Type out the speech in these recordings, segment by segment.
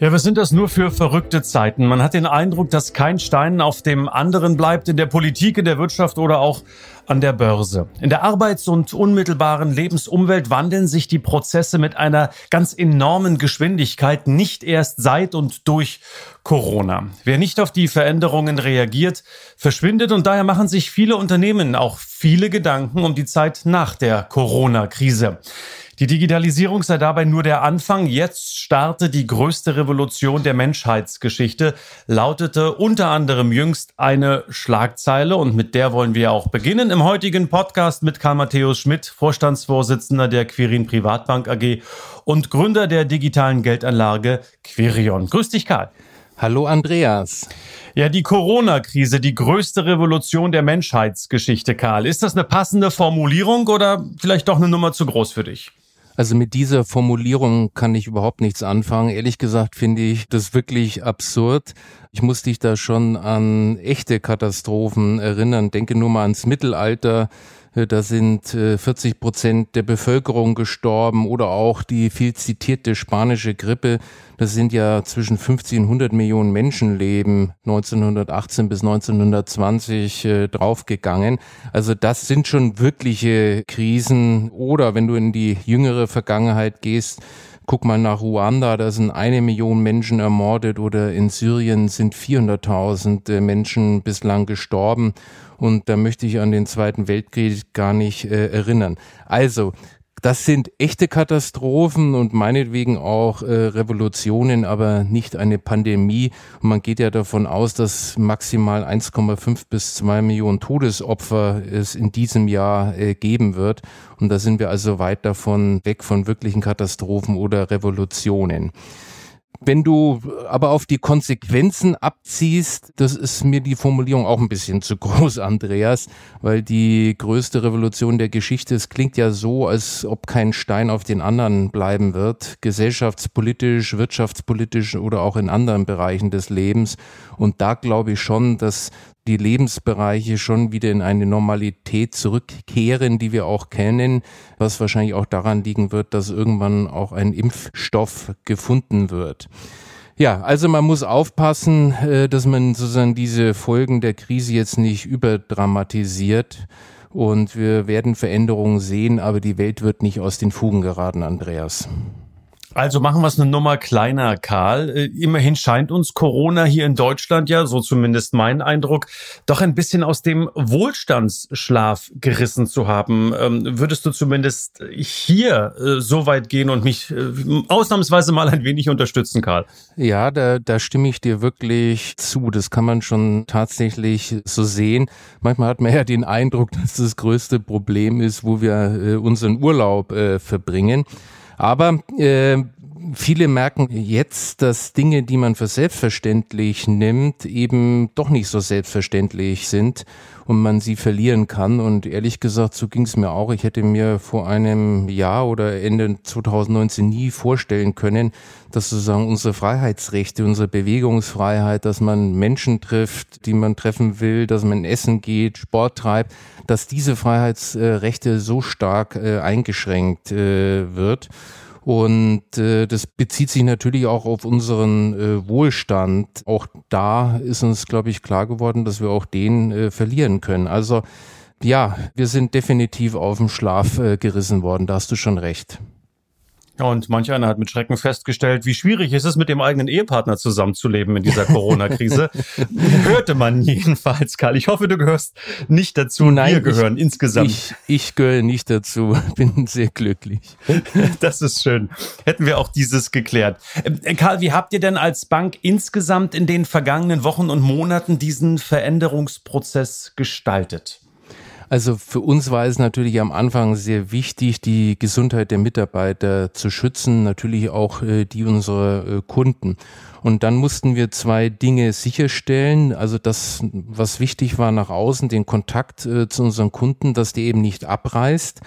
Ja, was sind das nur für verrückte Zeiten? Man hat den Eindruck, dass kein Stein auf dem anderen bleibt in der Politik, in der Wirtschaft oder auch an der Börse. In der Arbeits- und unmittelbaren Lebensumwelt wandeln sich die Prozesse mit einer ganz enormen Geschwindigkeit, nicht erst seit und durch Corona. Wer nicht auf die Veränderungen reagiert, verschwindet und daher machen sich viele Unternehmen auch viele Gedanken um die Zeit nach der Corona-Krise. Die Digitalisierung sei dabei nur der Anfang. Jetzt starte die größte Revolution der Menschheitsgeschichte, lautete unter anderem jüngst eine Schlagzeile und mit der wollen wir auch beginnen im heutigen Podcast mit Karl Matthäus Schmidt, Vorstandsvorsitzender der Quirin Privatbank AG und Gründer der digitalen Geldanlage Quirion. Grüß dich, Karl. Hallo, Andreas. Ja, die Corona-Krise, die größte Revolution der Menschheitsgeschichte, Karl. Ist das eine passende Formulierung oder vielleicht doch eine Nummer zu groß für dich? Also mit dieser Formulierung kann ich überhaupt nichts anfangen. Ehrlich gesagt finde ich das wirklich absurd. Ich muss dich da schon an echte Katastrophen erinnern. Denke nur mal ans Mittelalter da sind 40 äh, Prozent der Bevölkerung gestorben oder auch die viel zitierte spanische Grippe. Das sind ja zwischen 50 und 100 Millionen Menschenleben 1918 bis 1920 äh, draufgegangen. Also das sind schon wirkliche Krisen. Oder wenn du in die jüngere Vergangenheit gehst, Guck mal nach Ruanda, da sind eine Million Menschen ermordet oder in Syrien sind 400.000 äh, Menschen bislang gestorben. Und da möchte ich an den Zweiten Weltkrieg gar nicht äh, erinnern. Also, das sind echte Katastrophen und meinetwegen auch äh, Revolutionen, aber nicht eine Pandemie. Und man geht ja davon aus, dass maximal 1,5 bis 2 Millionen Todesopfer es in diesem Jahr äh, geben wird. Und da sind wir also weit davon weg von wirklichen Katastrophen oder Revolutionen. Wenn du aber auf die Konsequenzen abziehst, das ist mir die Formulierung auch ein bisschen zu groß, Andreas, weil die größte Revolution der Geschichte, es klingt ja so, als ob kein Stein auf den anderen bleiben wird, gesellschaftspolitisch, wirtschaftspolitisch oder auch in anderen Bereichen des Lebens. Und da glaube ich schon, dass die Lebensbereiche schon wieder in eine Normalität zurückkehren, die wir auch kennen, was wahrscheinlich auch daran liegen wird, dass irgendwann auch ein Impfstoff gefunden wird. Ja, also man muss aufpassen, äh, dass man sozusagen diese Folgen der Krise jetzt nicht überdramatisiert. Und wir werden Veränderungen sehen, aber die Welt wird nicht aus den Fugen geraten, Andreas. Also machen wir es eine Nummer kleiner, Karl. Äh, immerhin scheint uns Corona hier in Deutschland ja, so zumindest mein Eindruck, doch ein bisschen aus dem Wohlstandsschlaf gerissen zu haben. Ähm, würdest du zumindest hier äh, so weit gehen und mich äh, ausnahmsweise mal ein wenig unterstützen, Karl? Ja, da, da stimme ich dir wirklich zu. Das kann man schon tatsächlich so sehen. Manchmal hat man ja den Eindruck, dass das größte Problem ist, wo wir unseren Urlaub verbringen. Aber äh, viele merken jetzt, dass Dinge, die man für selbstverständlich nimmt, eben doch nicht so selbstverständlich sind und man sie verlieren kann. Und ehrlich gesagt, so ging es mir auch. Ich hätte mir vor einem Jahr oder Ende 2019 nie vorstellen können, dass sozusagen unsere Freiheitsrechte, unsere Bewegungsfreiheit, dass man Menschen trifft, die man treffen will, dass man essen geht, Sport treibt, dass diese Freiheitsrechte so stark äh, eingeschränkt äh, wird. Und äh, das bezieht sich natürlich auch auf unseren äh, Wohlstand. Auch da ist uns, glaube ich, klar geworden, dass wir auch den äh, verlieren können. Also ja, wir sind definitiv auf dem Schlaf äh, gerissen worden, da hast du schon recht. Und manch einer hat mit Schrecken festgestellt, wie schwierig es ist, mit dem eigenen Ehepartner zusammenzuleben in dieser Corona-Krise. Hörte man jedenfalls, Karl. Ich hoffe, du gehörst nicht dazu. Nein, Wir gehören ich, insgesamt. Ich, ich gehöre nicht dazu. Bin sehr glücklich. Das ist schön. Hätten wir auch dieses geklärt. Äh, Karl, wie habt ihr denn als Bank insgesamt in den vergangenen Wochen und Monaten diesen Veränderungsprozess gestaltet? Also für uns war es natürlich am Anfang sehr wichtig, die Gesundheit der Mitarbeiter zu schützen, natürlich auch äh, die unserer äh, Kunden. Und dann mussten wir zwei Dinge sicherstellen. Also das, was wichtig war nach außen, den Kontakt äh, zu unseren Kunden, dass die eben nicht abreißt.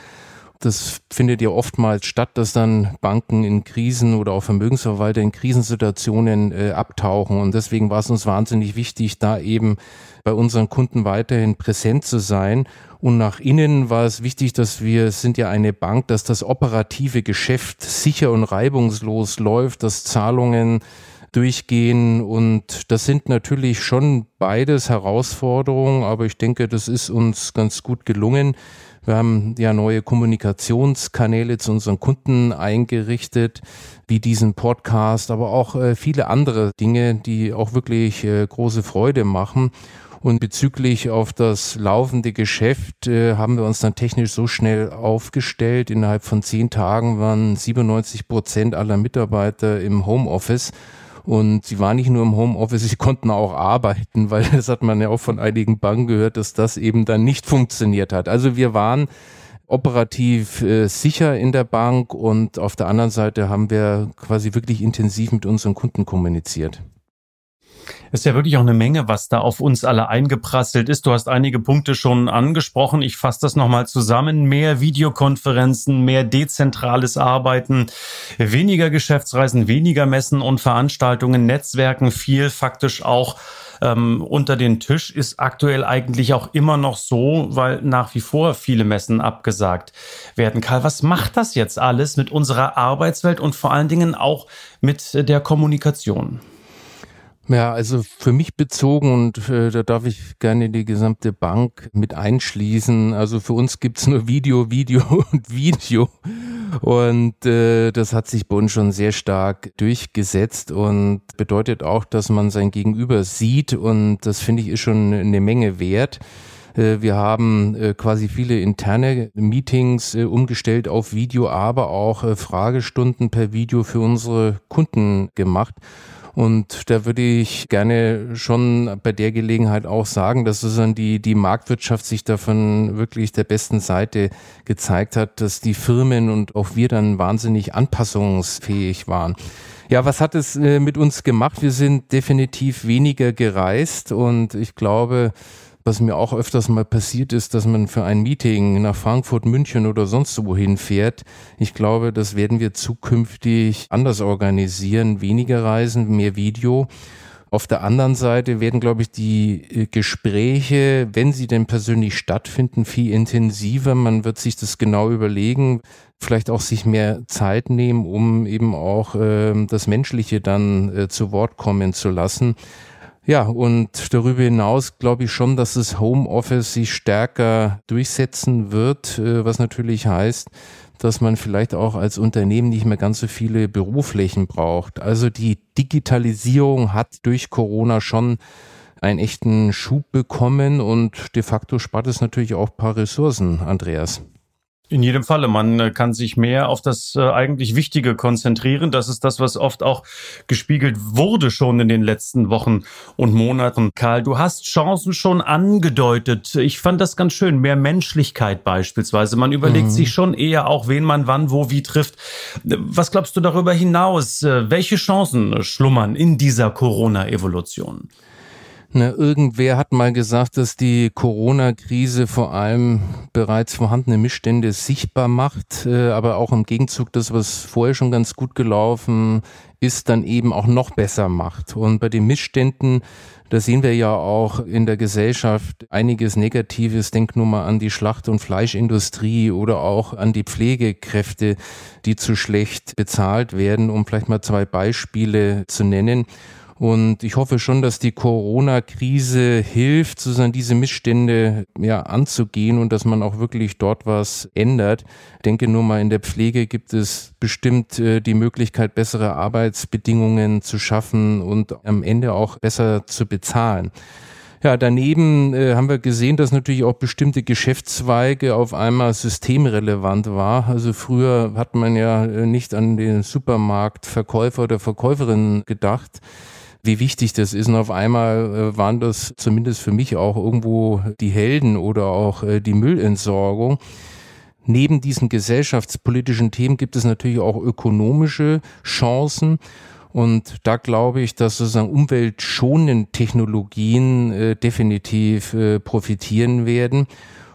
Das findet ja oftmals statt, dass dann Banken in Krisen oder auch Vermögensverwalter in Krisensituationen äh, abtauchen. Und deswegen war es uns wahnsinnig wichtig, da eben bei unseren Kunden weiterhin präsent zu sein und nach innen war es wichtig, dass wir sind ja eine Bank, dass das operative Geschäft sicher und reibungslos läuft, dass Zahlungen durchgehen und das sind natürlich schon beides Herausforderungen, aber ich denke, das ist uns ganz gut gelungen. Wir haben ja neue Kommunikationskanäle zu unseren Kunden eingerichtet, wie diesen Podcast, aber auch äh, viele andere Dinge, die auch wirklich äh, große Freude machen. Und bezüglich auf das laufende Geschäft äh, haben wir uns dann technisch so schnell aufgestellt. Innerhalb von zehn Tagen waren 97 Prozent aller Mitarbeiter im Homeoffice. Und sie waren nicht nur im Homeoffice, sie konnten auch arbeiten, weil das hat man ja auch von einigen Banken gehört, dass das eben dann nicht funktioniert hat. Also wir waren operativ äh, sicher in der Bank und auf der anderen Seite haben wir quasi wirklich intensiv mit unseren Kunden kommuniziert. Ist ja wirklich auch eine Menge, was da auf uns alle eingeprasselt ist. Du hast einige Punkte schon angesprochen. Ich fasse das nochmal zusammen. Mehr Videokonferenzen, mehr dezentrales Arbeiten, weniger Geschäftsreisen, weniger Messen und Veranstaltungen, Netzwerken, viel faktisch auch ähm, unter den Tisch ist aktuell eigentlich auch immer noch so, weil nach wie vor viele Messen abgesagt werden. Karl, was macht das jetzt alles mit unserer Arbeitswelt und vor allen Dingen auch mit der Kommunikation? Ja, also für mich bezogen und äh, da darf ich gerne die gesamte Bank mit einschließen. Also für uns gibt's nur Video, Video und Video. Und äh, das hat sich bei uns schon sehr stark durchgesetzt und bedeutet auch, dass man sein Gegenüber sieht und das finde ich ist schon eine Menge wert. Äh, wir haben äh, quasi viele interne Meetings äh, umgestellt auf Video, aber auch Fragestunden per Video für unsere Kunden gemacht. Und da würde ich gerne schon bei der Gelegenheit auch sagen, dass dann die, die Marktwirtschaft sich davon wirklich der besten Seite gezeigt hat, dass die Firmen und auch wir dann wahnsinnig anpassungsfähig waren. Ja, was hat es äh, mit uns gemacht? Wir sind definitiv weniger gereist und ich glaube, was mir auch öfters mal passiert ist, dass man für ein Meeting nach Frankfurt, München oder sonst wohin fährt. Ich glaube, das werden wir zukünftig anders organisieren. Weniger Reisen, mehr Video. Auf der anderen Seite werden, glaube ich, die äh, Gespräche, wenn sie denn persönlich stattfinden, viel intensiver. Man wird sich das genau überlegen, vielleicht auch sich mehr Zeit nehmen, um eben auch äh, das Menschliche dann äh, zu Wort kommen zu lassen. Ja, und darüber hinaus glaube ich schon, dass das Homeoffice sich stärker durchsetzen wird, äh, was natürlich heißt, dass man vielleicht auch als Unternehmen nicht mehr ganz so viele Büroflächen braucht. Also die Digitalisierung hat durch Corona schon einen echten Schub bekommen und de facto spart es natürlich auch ein paar Ressourcen, Andreas. In jedem Falle, man äh, kann sich mehr auf das äh, eigentlich Wichtige konzentrieren. Das ist das, was oft auch gespiegelt wurde schon in den letzten Wochen und Monaten. Karl, du hast Chancen schon angedeutet. Ich fand das ganz schön. Mehr Menschlichkeit beispielsweise. Man überlegt mhm. sich schon eher auch, wen man wann, wo, wie trifft. Was glaubst du darüber hinaus? Äh, welche Chancen schlummern in dieser Corona-Evolution? Ne, irgendwer hat mal gesagt, dass die Corona-Krise vor allem bereits vorhandene Missstände sichtbar macht, äh, aber auch im Gegenzug das, was vorher schon ganz gut gelaufen ist, dann eben auch noch besser macht. Und bei den Missständen, da sehen wir ja auch in der Gesellschaft einiges Negatives. Denk nur mal an die Schlacht- und Fleischindustrie oder auch an die Pflegekräfte, die zu schlecht bezahlt werden, um vielleicht mal zwei Beispiele zu nennen. Und ich hoffe schon, dass die Corona-Krise hilft, sozusagen diese Missstände ja anzugehen und dass man auch wirklich dort was ändert. Ich denke nur mal in der Pflege gibt es bestimmt äh, die Möglichkeit, bessere Arbeitsbedingungen zu schaffen und am Ende auch besser zu bezahlen. Ja, daneben äh, haben wir gesehen, dass natürlich auch bestimmte Geschäftszweige auf einmal systemrelevant war. Also früher hat man ja äh, nicht an den Supermarktverkäufer oder Verkäuferin gedacht. Wie wichtig das ist. Und auf einmal äh, waren das zumindest für mich auch irgendwo die Helden oder auch äh, die Müllentsorgung. Neben diesen gesellschaftspolitischen Themen gibt es natürlich auch ökonomische Chancen. Und da glaube ich, dass sozusagen umweltschonende Technologien äh, definitiv äh, profitieren werden.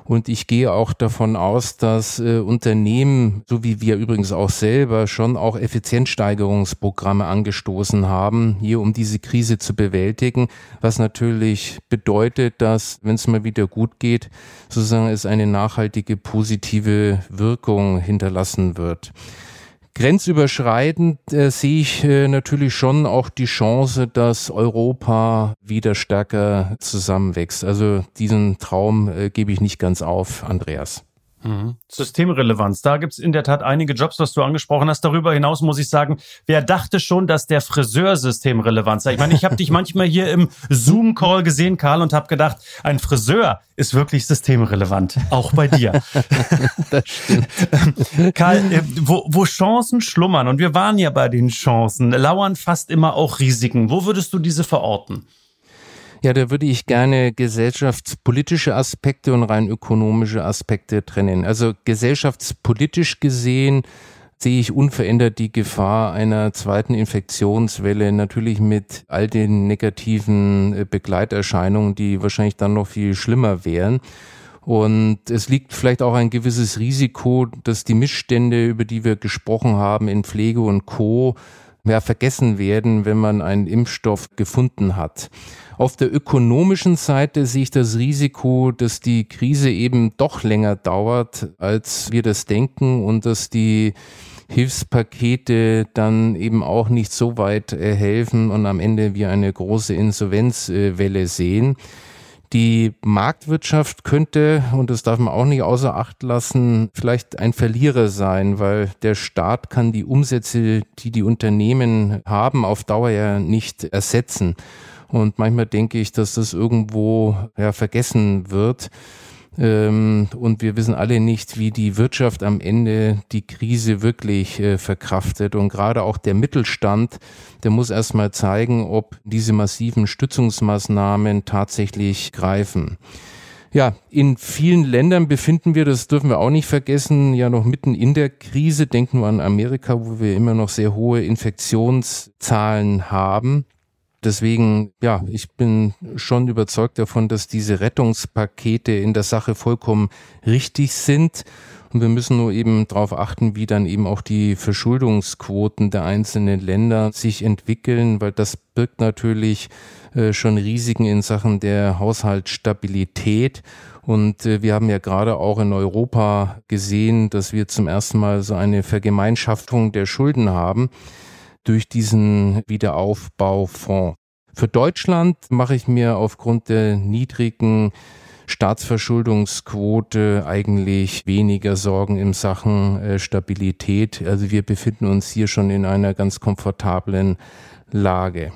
Und ich gehe auch davon aus, dass äh, Unternehmen, so wie wir übrigens auch selber, schon auch Effizienzsteigerungsprogramme angestoßen haben, hier um diese Krise zu bewältigen, was natürlich bedeutet, dass, wenn es mal wieder gut geht, sozusagen es eine nachhaltige positive Wirkung hinterlassen wird. Grenzüberschreitend äh, sehe ich äh, natürlich schon auch die Chance, dass Europa wieder stärker zusammenwächst. Also diesen Traum äh, gebe ich nicht ganz auf, Andreas. Mhm. Systemrelevanz. Da gibt's in der Tat einige Jobs, was du angesprochen hast. Darüber hinaus muss ich sagen, wer dachte schon, dass der Friseur systemrelevant sei? Ich meine, ich habe dich manchmal hier im Zoom-Call gesehen, Karl, und habe gedacht, ein Friseur ist wirklich systemrelevant. Auch bei dir. das stimmt. Karl, äh, wo, wo Chancen schlummern, und wir waren ja bei den Chancen, lauern fast immer auch Risiken. Wo würdest du diese verorten? Ja, da würde ich gerne gesellschaftspolitische Aspekte und rein ökonomische Aspekte trennen. Also gesellschaftspolitisch gesehen sehe ich unverändert die Gefahr einer zweiten Infektionswelle, natürlich mit all den negativen äh, Begleiterscheinungen, die wahrscheinlich dann noch viel schlimmer wären. Und es liegt vielleicht auch ein gewisses Risiko, dass die Missstände, über die wir gesprochen haben, in Pflege und Co. mehr vergessen werden, wenn man einen Impfstoff gefunden hat. Auf der ökonomischen Seite sehe ich das Risiko, dass die Krise eben doch länger dauert, als wir das denken und dass die Hilfspakete dann eben auch nicht so weit äh, helfen und am Ende wir eine große Insolvenzwelle sehen. Die Marktwirtschaft könnte, und das darf man auch nicht außer Acht lassen, vielleicht ein Verlierer sein, weil der Staat kann die Umsätze, die die Unternehmen haben, auf Dauer ja nicht ersetzen. Und manchmal denke ich, dass das irgendwo ja, vergessen wird. Ähm, und wir wissen alle nicht, wie die Wirtschaft am Ende die Krise wirklich äh, verkraftet. Und gerade auch der Mittelstand, der muss erstmal zeigen, ob diese massiven Stützungsmaßnahmen tatsächlich greifen. Ja, in vielen Ländern befinden wir, das dürfen wir auch nicht vergessen, ja noch mitten in der Krise. Denken wir an Amerika, wo wir immer noch sehr hohe Infektionszahlen haben. Deswegen, ja, ich bin schon überzeugt davon, dass diese Rettungspakete in der Sache vollkommen richtig sind. Und wir müssen nur eben darauf achten, wie dann eben auch die Verschuldungsquoten der einzelnen Länder sich entwickeln, weil das birgt natürlich äh, schon Risiken in Sachen der Haushaltsstabilität. Und äh, wir haben ja gerade auch in Europa gesehen, dass wir zum ersten Mal so eine Vergemeinschaftung der Schulden haben durch diesen Wiederaufbaufonds. Für Deutschland mache ich mir aufgrund der niedrigen Staatsverschuldungsquote eigentlich weniger Sorgen in Sachen äh, Stabilität. Also wir befinden uns hier schon in einer ganz komfortablen Lage.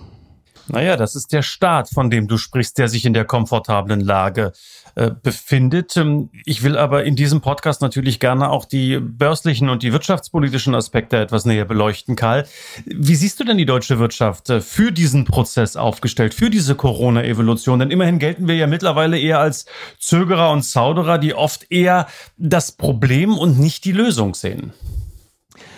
Naja, das ist der Staat, von dem du sprichst, der sich in der komfortablen Lage äh, befindet. Ähm, ich will aber in diesem Podcast natürlich gerne auch die börslichen und die wirtschaftspolitischen Aspekte etwas näher beleuchten, Karl. Wie siehst du denn die deutsche Wirtschaft äh, für diesen Prozess aufgestellt, für diese Corona-Evolution? Denn immerhin gelten wir ja mittlerweile eher als Zögerer und Zauderer, die oft eher das Problem und nicht die Lösung sehen.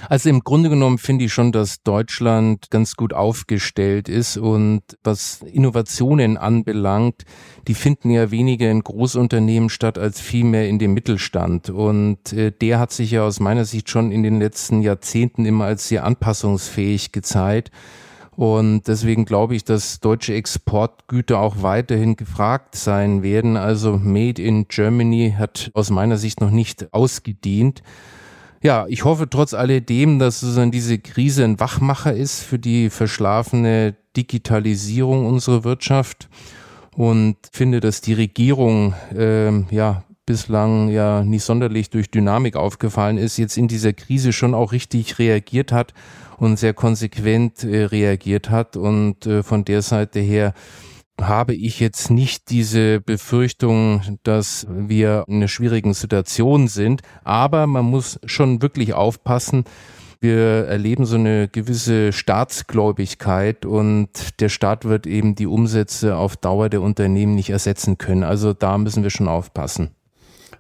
Also im Grunde genommen finde ich schon, dass Deutschland ganz gut aufgestellt ist und was Innovationen anbelangt, die finden ja weniger in Großunternehmen statt als vielmehr in dem Mittelstand. Und äh, der hat sich ja aus meiner Sicht schon in den letzten Jahrzehnten immer als sehr anpassungsfähig gezeigt. Und deswegen glaube ich, dass deutsche Exportgüter auch weiterhin gefragt sein werden. Also Made in Germany hat aus meiner Sicht noch nicht ausgedient. Ja, ich hoffe trotz alledem, dass sozusagen diese Krise ein Wachmacher ist für die verschlafene Digitalisierung unserer Wirtschaft und finde, dass die Regierung äh, ja bislang ja nicht sonderlich durch Dynamik aufgefallen ist, jetzt in dieser Krise schon auch richtig reagiert hat und sehr konsequent äh, reagiert hat und äh, von der Seite her habe ich jetzt nicht diese Befürchtung, dass wir in einer schwierigen Situation sind. Aber man muss schon wirklich aufpassen, Wir erleben so eine gewisse Staatsgläubigkeit und der Staat wird eben die Umsätze auf Dauer der Unternehmen nicht ersetzen können. Also da müssen wir schon aufpassen.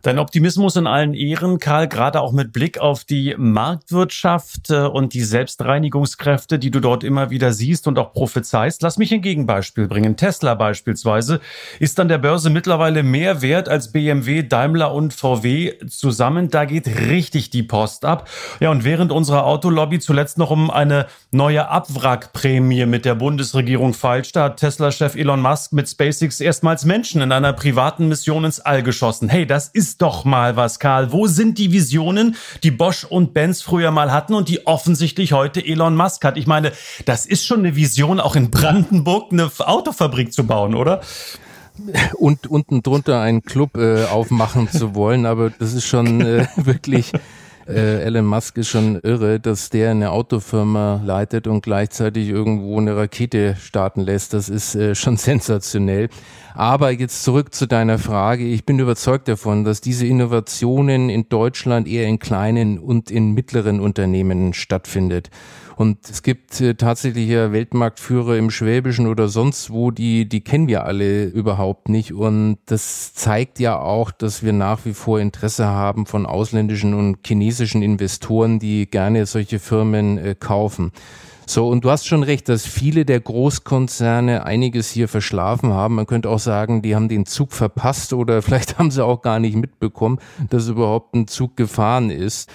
Dein Optimismus in allen Ehren, Karl, gerade auch mit Blick auf die Marktwirtschaft äh, und die Selbstreinigungskräfte, die du dort immer wieder siehst und auch prophezeist. Lass mich ein Gegenbeispiel bringen. Tesla beispielsweise ist an der Börse mittlerweile mehr wert als BMW, Daimler und VW zusammen. Da geht richtig die Post ab. Ja, und während unsere Autolobby zuletzt noch um eine neue Abwrackprämie mit der Bundesregierung feilschte, hat Tesla-Chef Elon Musk mit SpaceX erstmals Menschen in einer privaten Mission ins All geschossen. Hey, das ist doch mal was, Karl. Wo sind die Visionen, die Bosch und Benz früher mal hatten und die offensichtlich heute Elon Musk hat? Ich meine, das ist schon eine Vision, auch in Brandenburg eine Autofabrik zu bauen, oder? und unten drunter einen Club äh, aufmachen zu wollen, aber das ist schon äh, wirklich äh, Elon Musk ist schon irre, dass der eine Autofirma leitet und gleichzeitig irgendwo eine Rakete starten lässt. Das ist äh, schon sensationell. Aber jetzt zurück zu deiner Frage. Ich bin überzeugt davon, dass diese Innovationen in Deutschland eher in kleinen und in mittleren Unternehmen stattfindet. Und es gibt äh, tatsächlich ja Weltmarktführer im Schwäbischen oder sonst wo, die, die kennen wir alle überhaupt nicht. Und das zeigt ja auch, dass wir nach wie vor Interesse haben von ausländischen und chinesischen Investoren, die gerne solche Firmen äh, kaufen. So, und du hast schon recht, dass viele der Großkonzerne einiges hier verschlafen haben. Man könnte auch sagen, die haben den Zug verpasst oder vielleicht haben sie auch gar nicht mitbekommen, dass überhaupt ein Zug gefahren ist.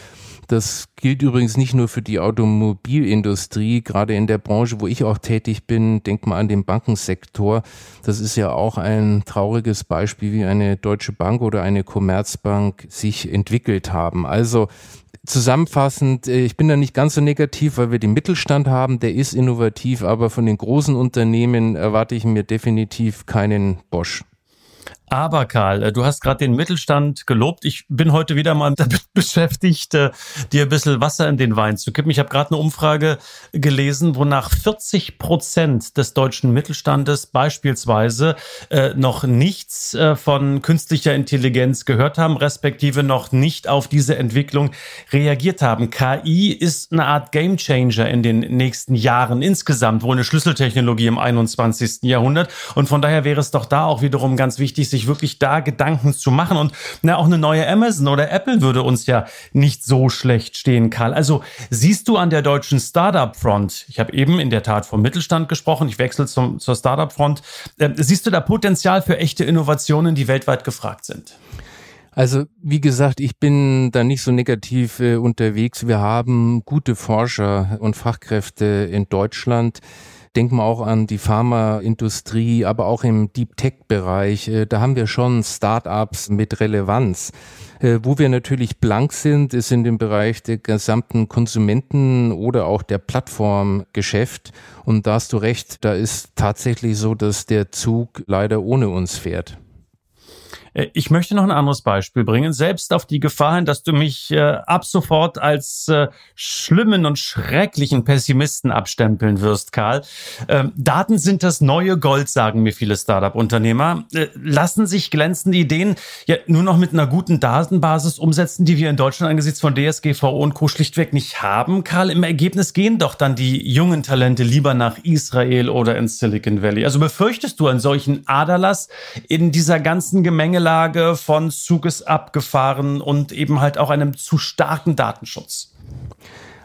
Das gilt übrigens nicht nur für die Automobilindustrie, gerade in der Branche, wo ich auch tätig bin, denk mal an den Bankensektor. Das ist ja auch ein trauriges Beispiel, wie eine Deutsche Bank oder eine Commerzbank sich entwickelt haben. Also zusammenfassend, äh, ich bin da nicht ganz so negativ, weil wir den Mittelstand haben, der ist innovativ, aber von den großen Unternehmen erwarte ich mir definitiv keinen Bosch. Aber Karl, äh, du hast gerade den Mittelstand gelobt. Ich bin heute wieder mal damit beschäftigt, äh, dir ein bisschen Wasser in den Wein zu kippen. Ich habe gerade eine Umfrage gelesen, wonach 40 Prozent des deutschen Mittelstandes beispielsweise äh, noch nichts von künstlicher Intelligenz gehört haben, respektive noch nicht auf diese Entwicklung reagiert haben. KI ist eine Art Gamechanger in den nächsten Jahren insgesamt, wohl eine Schlüsseltechnologie im 21. Jahrhundert. Und von daher wäre es doch da auch wiederum ganz wichtig, sich sich wirklich da Gedanken zu machen. Und na, auch eine neue Amazon oder Apple würde uns ja nicht so schlecht stehen, Karl. Also siehst du an der deutschen Startup-Front, ich habe eben in der Tat vom Mittelstand gesprochen, ich wechsle zum, zur Startup-Front, äh, siehst du da Potenzial für echte Innovationen, die weltweit gefragt sind? Also wie gesagt, ich bin da nicht so negativ äh, unterwegs. Wir haben gute Forscher und Fachkräfte in Deutschland. Denken wir auch an die Pharmaindustrie, aber auch im Deep Tech-Bereich. Äh, da haben wir schon Start-ups mit Relevanz. Äh, wo wir natürlich blank sind, ist in dem Bereich der gesamten Konsumenten oder auch der Plattformgeschäft. Und da hast du recht, da ist tatsächlich so, dass der Zug leider ohne uns fährt. Äh, ich möchte noch ein anderes Beispiel bringen, selbst auf die Gefahr hin, dass du mich äh, ab sofort als äh, schlimmen und schrecklichen Pessimisten abstempeln wirst, Karl. Ähm, Daten sind das neue Gold, sagen mir viele Startup-Unternehmer. Äh, lassen sich glänzende Ideen ja nur noch mit einer guten Datenbasis umsetzen, die wir in Deutschland angesichts von DSGVO und Co. schlichtweg nicht haben, Karl. Im Ergebnis gehen doch dann die jungen Talente lieber nach Israel oder ins Silicon Valley. Also befürchtest du einen solchen Aderlass in dieser ganzen Gemenge Gemengelage von Zug ist abgefahren und eben halt auch einem zu starken Datenschutz?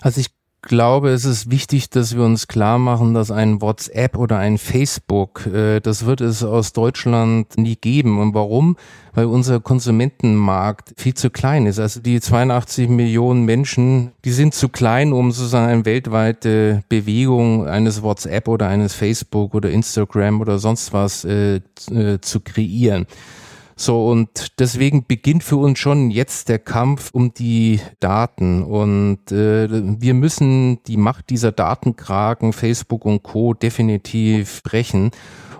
Also ich glaube, es ist wichtig, dass wir uns klar machen, dass ein WhatsApp oder ein Facebook, äh, das wird es aus Deutschland nie geben. Und warum? Weil unser Konsumentenmarkt viel zu klein ist. Also die 82 Millionen Menschen, die sind zu klein, um sozusagen eine weltweite Bewegung eines WhatsApp oder eines Facebook oder Instagram oder sonst was äh, äh, zu kreieren. So, und deswegen beginnt für uns schon jetzt der Kampf um die Daten. Und äh, wir müssen die Macht dieser Datenkragen, Facebook und Co. definitiv brechen.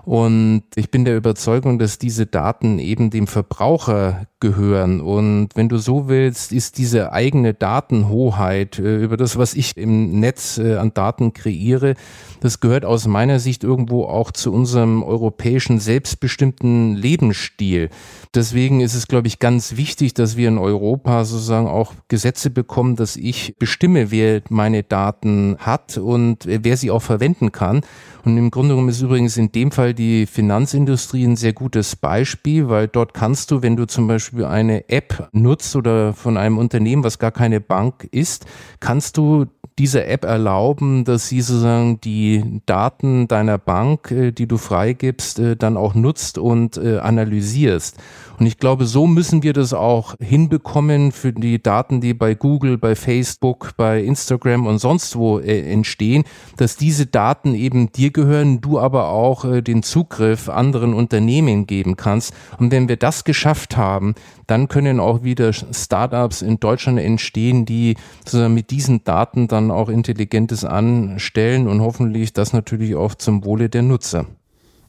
Und ich bin der Überzeugung, dass diese Daten eben dem Verbraucher gehören. Und wenn du so willst, ist diese eigene Datenhoheit äh, über das, was ich im Netz äh, an Daten kreiere, das gehört aus meiner Sicht irgendwo auch zu unserem europäischen selbstbestimmten Lebensstil. Deswegen ist es, glaube ich, ganz wichtig, dass wir in Europa sozusagen auch Gesetze bekommen, dass ich bestimme, wer meine Daten hat und wer sie auch verwenden kann. Und im Grunde genommen ist übrigens in dem Fall die Finanzindustrie ein sehr gutes Beispiel, weil dort kannst du, wenn du zum Beispiel eine App nutzt oder von einem Unternehmen, was gar keine Bank ist, kannst du dieser App erlauben, dass sie sozusagen die Daten deiner Bank, äh, die du freigibst, äh, dann auch nutzt und äh, analysierst. Und ich glaube, so müssen wir das auch hinbekommen für die Daten, die bei Google, bei Facebook, bei Instagram und sonst wo entstehen, dass diese Daten eben dir gehören, du aber auch den Zugriff anderen Unternehmen geben kannst. Und wenn wir das geschafft haben, dann können auch wieder Startups in Deutschland entstehen, die sozusagen mit diesen Daten dann auch Intelligentes anstellen und hoffentlich das natürlich auch zum Wohle der Nutzer.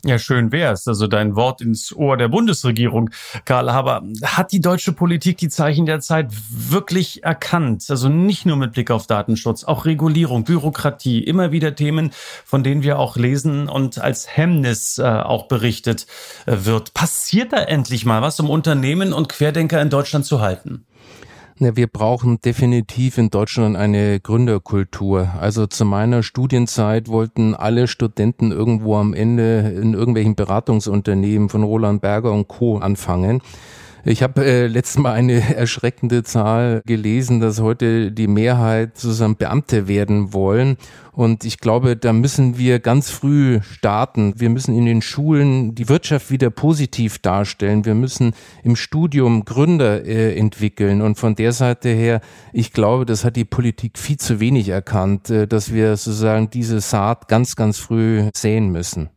Ja, schön wär's. Also dein Wort ins Ohr der Bundesregierung, Karl Haber. Hat die deutsche Politik die Zeichen der Zeit wirklich erkannt? Also nicht nur mit Blick auf Datenschutz, auch Regulierung, Bürokratie, immer wieder Themen, von denen wir auch lesen und als Hemmnis äh, auch berichtet äh, wird. Passiert da endlich mal was, um Unternehmen und Querdenker in Deutschland zu halten? Ja, wir brauchen definitiv in Deutschland eine Gründerkultur. Also zu meiner Studienzeit wollten alle Studenten irgendwo am Ende in irgendwelchen Beratungsunternehmen von Roland Berger und Co. anfangen. Ich habe äh, letztes Mal eine erschreckende Zahl gelesen, dass heute die Mehrheit zusammen Beamte werden wollen. Und ich glaube, da müssen wir ganz früh starten. Wir müssen in den Schulen die Wirtschaft wieder positiv darstellen. Wir müssen im Studium Gründer äh, entwickeln. Und von der Seite her, ich glaube, das hat die Politik viel zu wenig erkannt, äh, dass wir sozusagen diese Saat ganz, ganz früh säen müssen.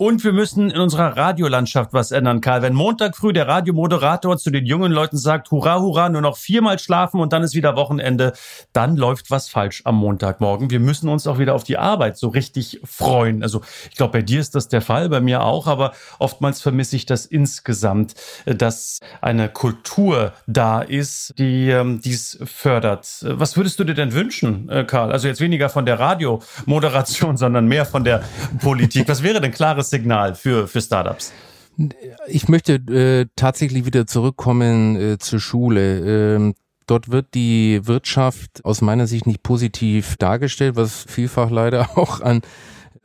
Und wir müssen in unserer Radiolandschaft was ändern, Karl. Wenn Montag früh der Radiomoderator zu den jungen Leuten sagt, hurra, hurra, nur noch viermal schlafen und dann ist wieder Wochenende, dann läuft was falsch am Montagmorgen. Wir müssen uns auch wieder auf die Arbeit so richtig freuen. Also ich glaube, bei dir ist das der Fall, bei mir auch, aber oftmals vermisse ich das insgesamt, dass eine Kultur da ist, die ähm, dies fördert. Was würdest du dir denn wünschen, äh, Karl? Also jetzt weniger von der Radiomoderation, sondern mehr von der Politik. Was wäre denn klares Signal für, für Startups? Ich möchte äh, tatsächlich wieder zurückkommen äh, zur Schule. Ähm, dort wird die Wirtschaft aus meiner Sicht nicht positiv dargestellt, was vielfach leider auch an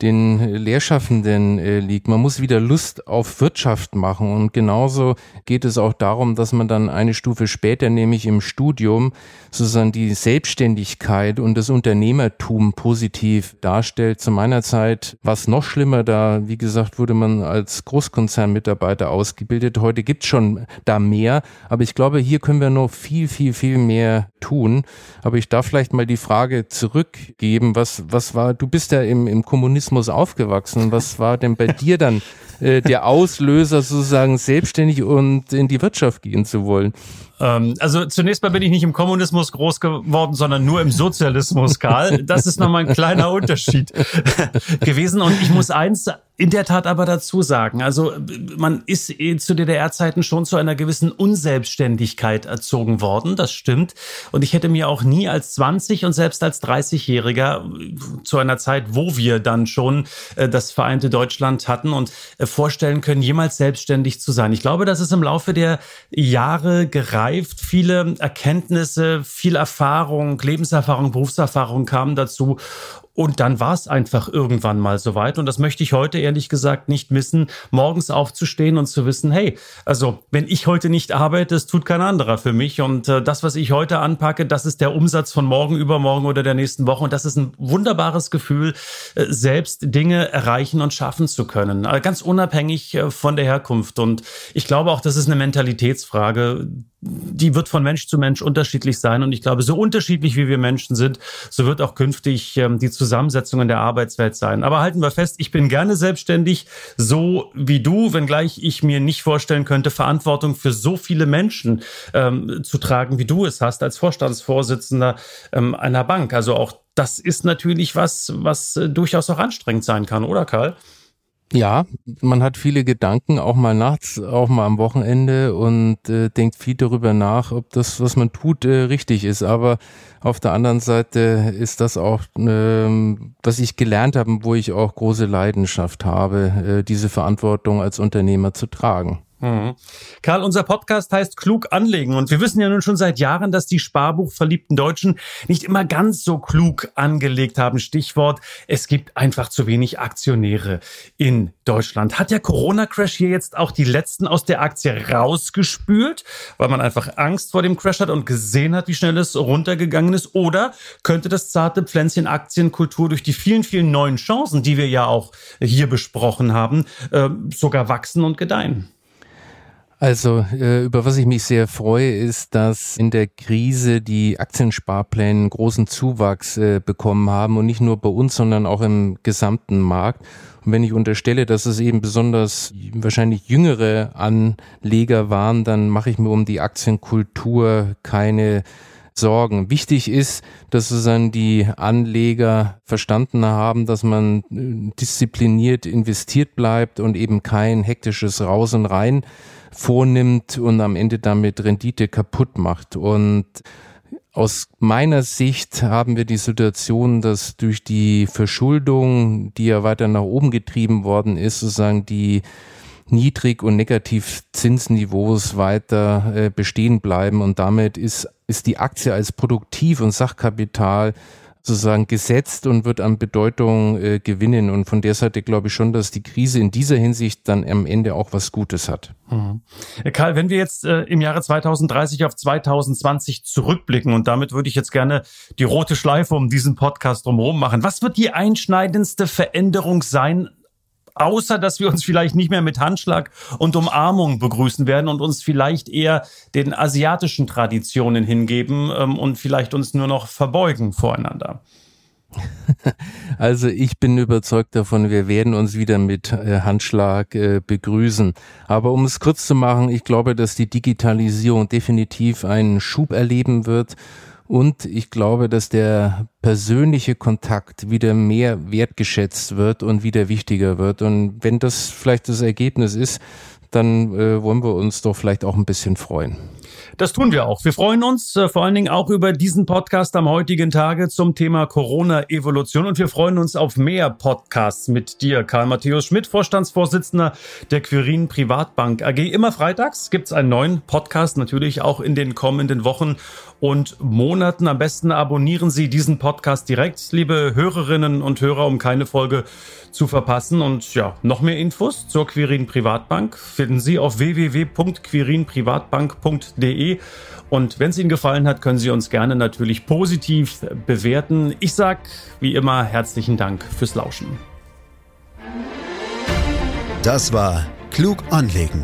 den Lehrschaffenden äh, liegt. Man muss wieder Lust auf Wirtschaft machen und genauso geht es auch darum, dass man dann eine Stufe später, nämlich im Studium, sozusagen die Selbstständigkeit und das Unternehmertum positiv darstellt. Zu meiner Zeit war es noch schlimmer, da, wie gesagt, wurde man als Großkonzernmitarbeiter ausgebildet. Heute gibt es schon da mehr, aber ich glaube, hier können wir noch viel, viel, viel mehr tun. Aber ich darf vielleicht mal die Frage zurückgeben, was, was war, du bist ja im, im Kommunismus aufgewachsen, was war denn bei dir dann äh, der Auslöser, sozusagen selbstständig und in die Wirtschaft gehen zu wollen? Ähm, also zunächst mal bin ich nicht im Kommunismus groß geworden, sondern nur im Sozialismus, Karl. Das ist nochmal ein kleiner Unterschied gewesen. Und ich muss eins in der Tat aber dazu sagen, also man ist eh zu DDR-Zeiten schon zu einer gewissen Unselbstständigkeit erzogen worden, das stimmt. Und ich hätte mir auch nie als 20 und selbst als 30-Jähriger zu einer Zeit, wo wir dann schon äh, das vereinte Deutschland hatten und äh, vorstellen können, jemals selbstständig zu sein. Ich glaube, das ist im Laufe der Jahre gereift. Viele Erkenntnisse, viel Erfahrung, Lebenserfahrung, Berufserfahrung kamen dazu. Und dann war es einfach irgendwann mal soweit. Und das möchte ich heute ehrlich gesagt nicht missen, morgens aufzustehen und zu wissen, hey, also wenn ich heute nicht arbeite, es tut kein anderer für mich. Und äh, das, was ich heute anpacke, das ist der Umsatz von morgen, übermorgen oder der nächsten Woche. Und das ist ein wunderbares Gefühl, äh, selbst Dinge erreichen und schaffen zu können. Äh, ganz unabhängig äh, von der Herkunft. Und ich glaube auch, das ist eine Mentalitätsfrage, die wird von Mensch zu Mensch unterschiedlich sein. Und ich glaube, so unterschiedlich wie wir Menschen sind, so wird auch künftig ähm, die Zusammensetzung in der Arbeitswelt sein. Aber halten wir fest, ich bin gerne selbstständig, so wie du, wenngleich ich mir nicht vorstellen könnte, Verantwortung für so viele Menschen ähm, zu tragen, wie du es hast als Vorstandsvorsitzender ähm, einer Bank. Also auch das ist natürlich was, was äh, durchaus auch anstrengend sein kann, oder Karl? Ja, man hat viele Gedanken, auch mal nachts, auch mal am Wochenende und äh, denkt viel darüber nach, ob das, was man tut, äh, richtig ist. Aber auf der anderen Seite ist das auch, äh, was ich gelernt habe, wo ich auch große Leidenschaft habe, äh, diese Verantwortung als Unternehmer zu tragen. Mhm. Karl, unser Podcast heißt Klug anlegen und wir wissen ja nun schon seit Jahren, dass die sparbuchverliebten Deutschen nicht immer ganz so klug angelegt haben. Stichwort, es gibt einfach zu wenig Aktionäre in Deutschland. Hat der Corona-Crash hier jetzt auch die letzten aus der Aktie rausgespült, weil man einfach Angst vor dem Crash hat und gesehen hat, wie schnell es runtergegangen ist? Oder könnte das zarte Pflänzchen Aktienkultur durch die vielen, vielen neuen Chancen, die wir ja auch hier besprochen haben, äh, sogar wachsen und gedeihen? Also, äh, über was ich mich sehr freue, ist, dass in der Krise die Aktiensparpläne großen Zuwachs äh, bekommen haben und nicht nur bei uns, sondern auch im gesamten Markt. Und wenn ich unterstelle, dass es eben besonders wahrscheinlich jüngere Anleger waren, dann mache ich mir um die Aktienkultur keine Sorgen. Wichtig ist, dass sozusagen die Anleger verstanden haben, dass man äh, diszipliniert investiert bleibt und eben kein hektisches Raus und Rein vornimmt und am Ende damit Rendite kaputt macht. Und aus meiner Sicht haben wir die Situation, dass durch die Verschuldung, die ja weiter nach oben getrieben worden ist, sozusagen die Niedrig- und Negativzinsniveaus weiter äh, bestehen bleiben und damit ist, ist die Aktie als Produktiv- und Sachkapital sozusagen gesetzt und wird an Bedeutung äh, gewinnen. Und von der Seite glaube ich schon, dass die Krise in dieser Hinsicht dann am Ende auch was Gutes hat. Mhm. Karl, wenn wir jetzt äh, im Jahre 2030 auf 2020 zurückblicken und damit würde ich jetzt gerne die rote Schleife um diesen Podcast drumherum machen. Was wird die einschneidendste Veränderung sein außer dass wir uns vielleicht nicht mehr mit Handschlag und Umarmung begrüßen werden und uns vielleicht eher den asiatischen Traditionen hingeben ähm, und vielleicht uns nur noch verbeugen voreinander. Also ich bin überzeugt davon, wir werden uns wieder mit äh, Handschlag äh, begrüßen. Aber um es kurz zu machen, ich glaube, dass die Digitalisierung definitiv einen Schub erleben wird und ich glaube, dass der persönliche Kontakt wieder mehr wertgeschätzt wird und wieder wichtiger wird. Und wenn das vielleicht das Ergebnis ist, dann äh, wollen wir uns doch vielleicht auch ein bisschen freuen. Das tun wir auch. Wir freuen uns äh, vor allen Dingen auch über diesen Podcast am heutigen Tage zum Thema Corona-Evolution und wir freuen uns auf mehr Podcasts mit dir, Karl Matthäus Schmidt, Vorstandsvorsitzender der Quirin Privatbank AG. Immer freitags gibt's einen neuen Podcast, natürlich auch in den kommenden Wochen und Monaten. Am besten abonnieren Sie diesen Podcast direkt, liebe Hörerinnen und Hörer, um keine Folge zu verpassen. Und ja, noch mehr Infos zur Quirin Privatbank finden Sie auf www.quirinprivatbank.de. Und wenn es Ihnen gefallen hat, können Sie uns gerne natürlich positiv bewerten. Ich sag wie immer herzlichen Dank fürs Lauschen. Das war Klug anlegen.